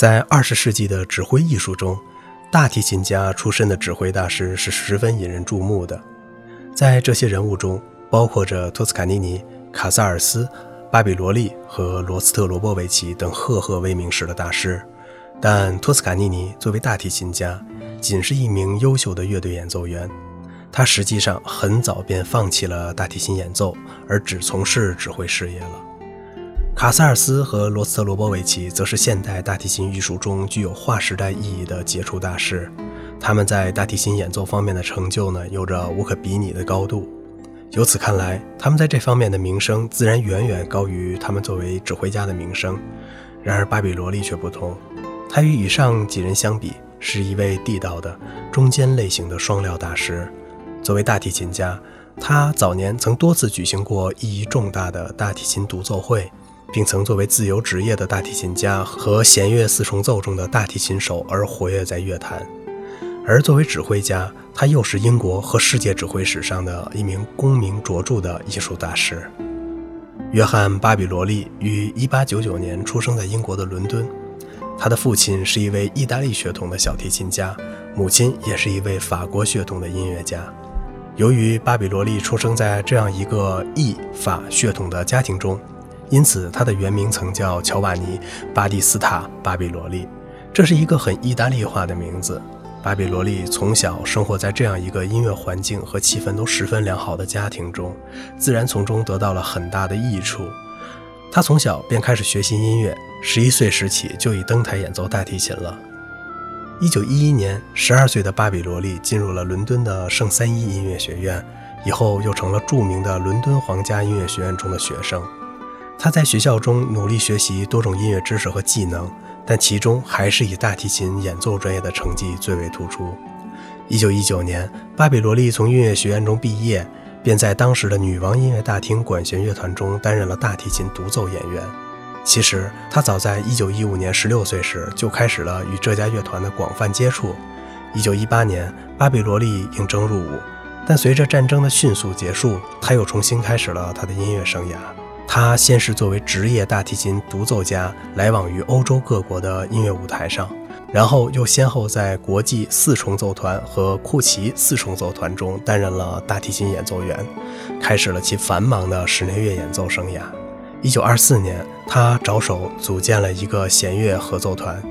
在二十世纪的指挥艺术中，大提琴家出身的指挥大师是十分引人注目的。在这些人物中，包括着托斯卡尼尼、卡萨尔斯、巴比罗利和罗斯特罗波维奇等赫赫威名时的大师。但托斯卡尼尼作为大提琴家，仅是一名优秀的乐队演奏员。他实际上很早便放弃了大提琴演奏，而只从事指挥事业了。卡萨尔斯和罗斯特罗波维奇则是现代大提琴艺术中具有划时代意义的杰出大师。他们在大提琴演奏方面的成就呢，有着无可比拟的高度。由此看来，他们在这方面的名声自然远远高于他们作为指挥家的名声。然而，巴比罗利却不同，他与以上几人相比，是一位地道的中间类型的双料大师。作为大提琴家，他早年曾多次举行过意义重大的大提琴独奏会。并曾作为自由职业的大提琴家和弦乐四重奏中的大提琴手而活跃在乐坛，而作为指挥家，他又是英国和世界指挥史上的一名功名卓著的艺术大师。约翰·巴比罗利于1899年出生在英国的伦敦，他的父亲是一位意大利血统的小提琴家，母亲也是一位法国血统的音乐家。由于巴比罗利出生在这样一个意法血统的家庭中，因此，他的原名曾叫乔瓦尼·巴蒂斯塔·巴比罗利，这是一个很意大利化的名字。巴比罗利从小生活在这样一个音乐环境和气氛都十分良好的家庭中，自然从中得到了很大的益处。他从小便开始学习音乐，十一岁时起就已登台演奏大提琴了。一九一一年，十二岁的巴比罗利进入了伦敦的圣三一音乐学院，以后又成了著名的伦敦皇家音乐学院中的学生。他在学校中努力学习多种音乐知识和技能，但其中还是以大提琴演奏专业的成绩最为突出。一九一九年，巴比罗利从音乐学院中毕业，便在当时的女王音乐大厅管弦乐团中担任了大提琴独奏演员。其实，他早在一九一五年十六岁时就开始了与这家乐团的广泛接触。一九一八年，巴比罗利应征入伍，但随着战争的迅速结束，他又重新开始了他的音乐生涯。他先是作为职业大提琴独奏家来往于欧洲各国的音乐舞台上，然后又先后在国际四重奏团和库奇四重奏团中担任了大提琴演奏员，开始了其繁忙的室内乐演奏生涯。一九二四年，他着手组建了一个弦乐合奏团，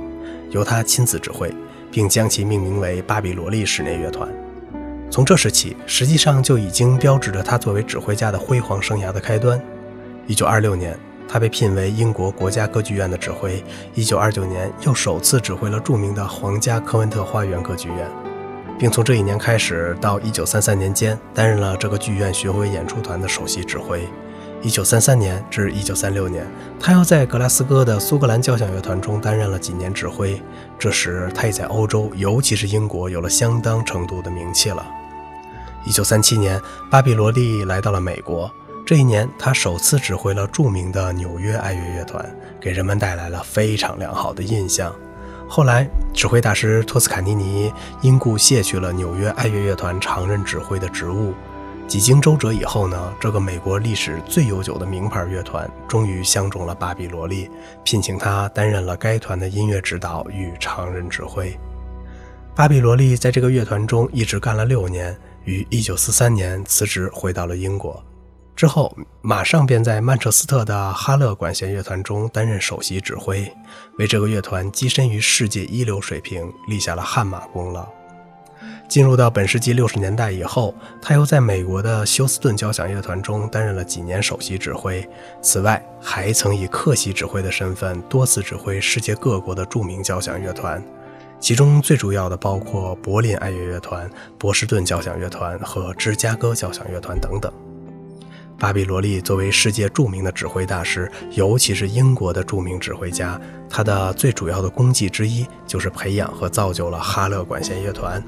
由他亲自指挥，并将其命名为巴比罗利室内乐团。从这时起，实际上就已经标志着他作为指挥家的辉煌生涯的开端。一九二六年，他被聘为英国国家歌剧院的指挥。一九二九年，又首次指挥了著名的皇家科文特花园歌剧院，并从这一年开始到一九三三年间，担任了这个剧院巡回演出团的首席指挥。一九三三年至一九三六年，他又在格拉斯哥的苏格兰交响乐团中担任了几年指挥。这时，他已在欧洲，尤其是英国，有了相当程度的名气了。一九三七年，巴比罗利来到了美国。这一年，他首次指挥了著名的纽约爱乐乐团，给人们带来了非常良好的印象。后来，指挥大师托斯卡尼尼因故卸去了纽约爱乐乐团常任指挥的职务。几经周折以后呢，这个美国历史最悠久的名牌乐团终于相中了巴比罗利，聘请他担任了该团的音乐指导与常任指挥。巴比罗利在这个乐团中一直干了六年，于1943年辞职回到了英国。之后，马上便在曼彻斯特的哈勒管弦乐团中担任首席指挥，为这个乐团跻身于世界一流水平立下了汗马功劳。进入到本世纪六十年代以后，他又在美国的休斯顿交响乐团中担任了几年首席指挥。此外，还曾以客席指挥的身份多次指挥世界各国的著名交响乐团，其中最主要的包括柏林爱乐乐团、波士顿交响乐团和芝加哥交响乐团等等。巴比罗利作为世界著名的指挥大师，尤其是英国的著名指挥家，他的最主要的功绩之一就是培养和造就了哈勒管弦乐团。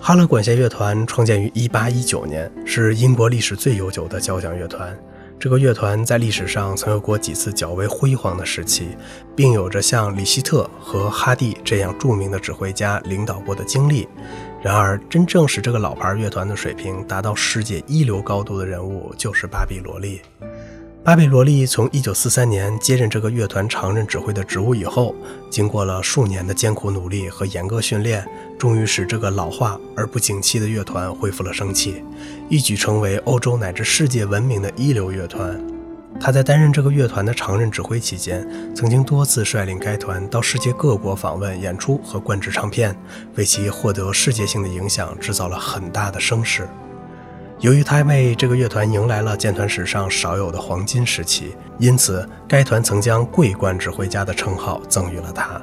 哈勒管弦乐团创建于1819年，是英国历史最悠久的交响乐团。这个乐团在历史上曾有过几次较为辉煌的时期，并有着像李希特和哈蒂这样著名的指挥家领导过的经历。然而，真正使这个老牌乐团的水平达到世界一流高度的人物，就是巴比罗利。巴比罗利从1943年接任这个乐团常任指挥的职务以后，经过了数年的艰苦努力和严格训练，终于使这个老化而不景气的乐团恢复了生气，一举成为欧洲乃至世界闻名的一流乐团。他在担任这个乐团的常任指挥期间，曾经多次率领该团到世界各国访问、演出和灌制唱片，为其获得世界性的影响制造了很大的声势。由于他为这个乐团迎来了建团史上少有的黄金时期，因此该团曾将“桂冠指挥家”的称号赠予了他。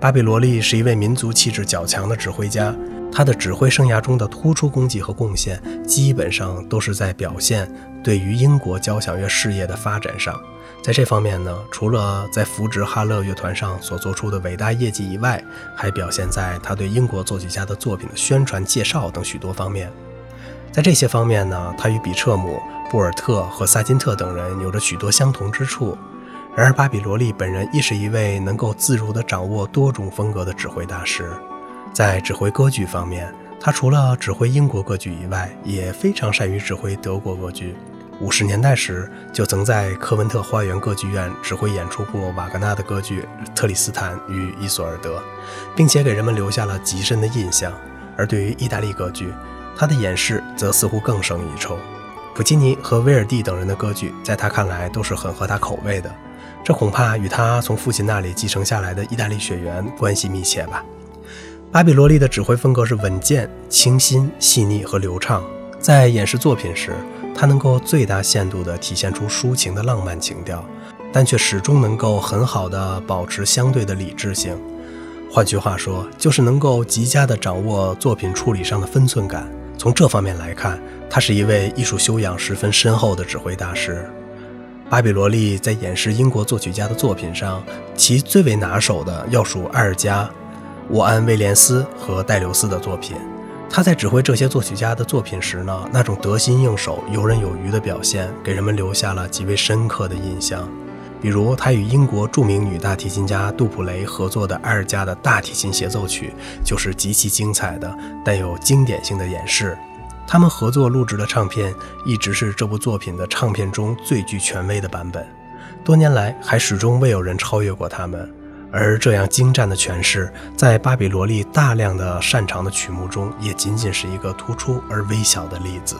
巴比罗利是一位民族气质较强的指挥家，他的指挥生涯中的突出功绩和贡献，基本上都是在表现对于英国交响乐事业的发展上。在这方面呢，除了在扶植哈勒乐团上所做出的伟大业绩以外，还表现在他对英国作曲家的作品的宣传介绍等许多方面。在这些方面呢，他与比彻姆、布尔特和萨金特等人有着许多相同之处。然而，巴比罗利本人亦是一位能够自如地掌握多种风格的指挥大师。在指挥歌剧方面，他除了指挥英国歌剧以外，也非常善于指挥德国歌剧。五十年代时，就曾在科文特花园歌剧院指挥演出过瓦格纳的歌剧《特里斯坦与伊索尔德》，并且给人们留下了极深的印象。而对于意大利歌剧，他的演示则似乎更胜一筹，普契尼和威尔第等人的歌剧，在他看来都是很合他口味的。这恐怕与他从父亲那里继承下来的意大利血缘关系密切吧。巴比罗利的指挥风格是稳健、清新、细腻和流畅。在演示作品时，他能够最大限度地体现出抒情的浪漫情调，但却始终能够很好地保持相对的理智性。换句话说，就是能够极佳地掌握作品处理上的分寸感。从这方面来看，他是一位艺术修养十分深厚的指挥大师。巴比罗利在演示英国作曲家的作品上，其最为拿手的要数埃尔加、沃安·威廉斯和戴留斯的作品。他在指挥这些作曲家的作品时呢，那种得心应手、游刃有余的表现，给人们留下了极为深刻的印象。比如，他与英国著名女大提琴家杜普雷合作的埃尔加的大提琴协奏曲，就是极其精彩的、带有经典性的演示。他们合作录制的唱片，一直是这部作品的唱片中最具权威的版本。多年来，还始终未有人超越过他们。而这样精湛的诠释，在巴比罗利大量的擅长的曲目中，也仅仅是一个突出而微小的例子。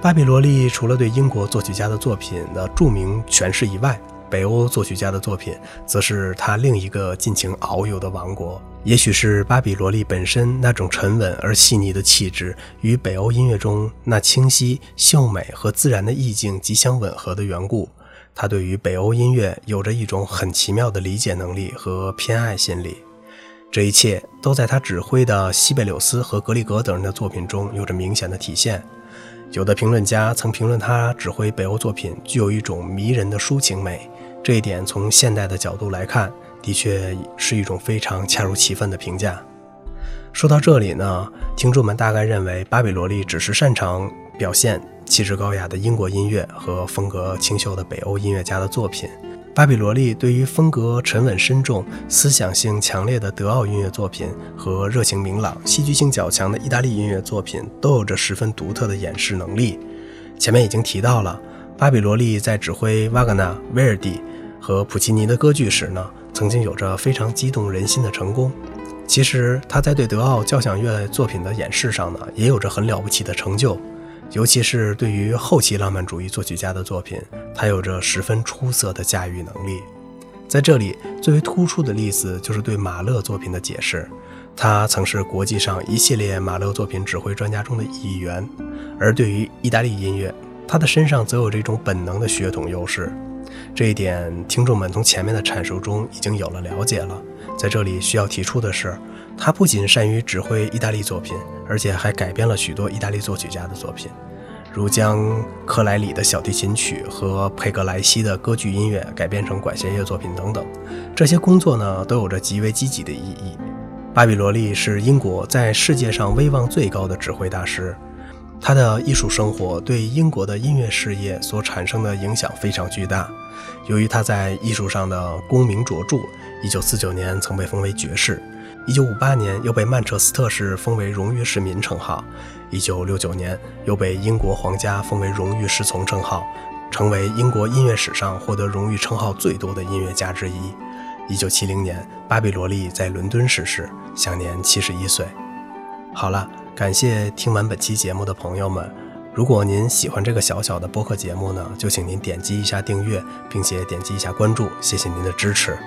巴比罗利除了对英国作曲家的作品的著名诠释以外，北欧作曲家的作品，则是他另一个尽情遨游的王国。也许是巴比罗利本身那种沉稳而细腻的气质，与北欧音乐中那清晰、秀美和自然的意境极相吻合的缘故，他对于北欧音乐有着一种很奇妙的理解能力和偏爱心理。这一切都在他指挥的西贝柳斯和格里格等人的作品中有着明显的体现。有的评论家曾评论他指挥北欧作品具有一种迷人的抒情美。这一点从现代的角度来看，的确是一种非常恰如其分的评价。说到这里呢，听众们大概认为巴比罗利只是擅长表现气质高雅的英国音乐和风格清秀的北欧音乐家的作品。巴比罗利对于风格沉稳深重、思想性强烈的德奥音乐作品和热情明朗、戏剧性较强的意大利音乐作品都有着十分独特的演示能力。前面已经提到了，巴比罗利在指挥瓦格纳、威尔第。和普契尼的歌剧时呢，曾经有着非常激动人心的成功。其实他在对德奥交响乐作品的演示上呢，也有着很了不起的成就，尤其是对于后期浪漫主义作曲家的作品，他有着十分出色的驾驭能力。在这里最为突出的例子就是对马勒作品的解释，他曾是国际上一系列马勒作品指挥专家中的一员，而对于意大利音乐，他的身上则有这种本能的血统优势。这一点，听众们从前面的阐述中已经有了了解了。在这里需要提出的是，他不仅善于指挥意大利作品，而且还改编了许多意大利作曲家的作品，如将克莱里的小提琴曲和佩格莱西的歌剧音乐改编成管弦乐作品等等。这些工作呢，都有着极为积极的意义。巴比罗利是英国在世界上威望最高的指挥大师。他的艺术生活对英国的音乐事业所产生的影响非常巨大。由于他在艺术上的功名卓著，1949年曾被封为爵士，1958年又被曼彻斯特市封为荣誉市民称号，1969年又被英国皇家封为荣誉侍从称号，成为英国音乐史上获得荣誉称号最多的音乐家之一。一九七零年，巴比罗利在伦敦逝世，享年七十一岁。好了，感谢听完本期节目的朋友们。如果您喜欢这个小小的播客节目呢，就请您点击一下订阅，并且点击一下关注，谢谢您的支持。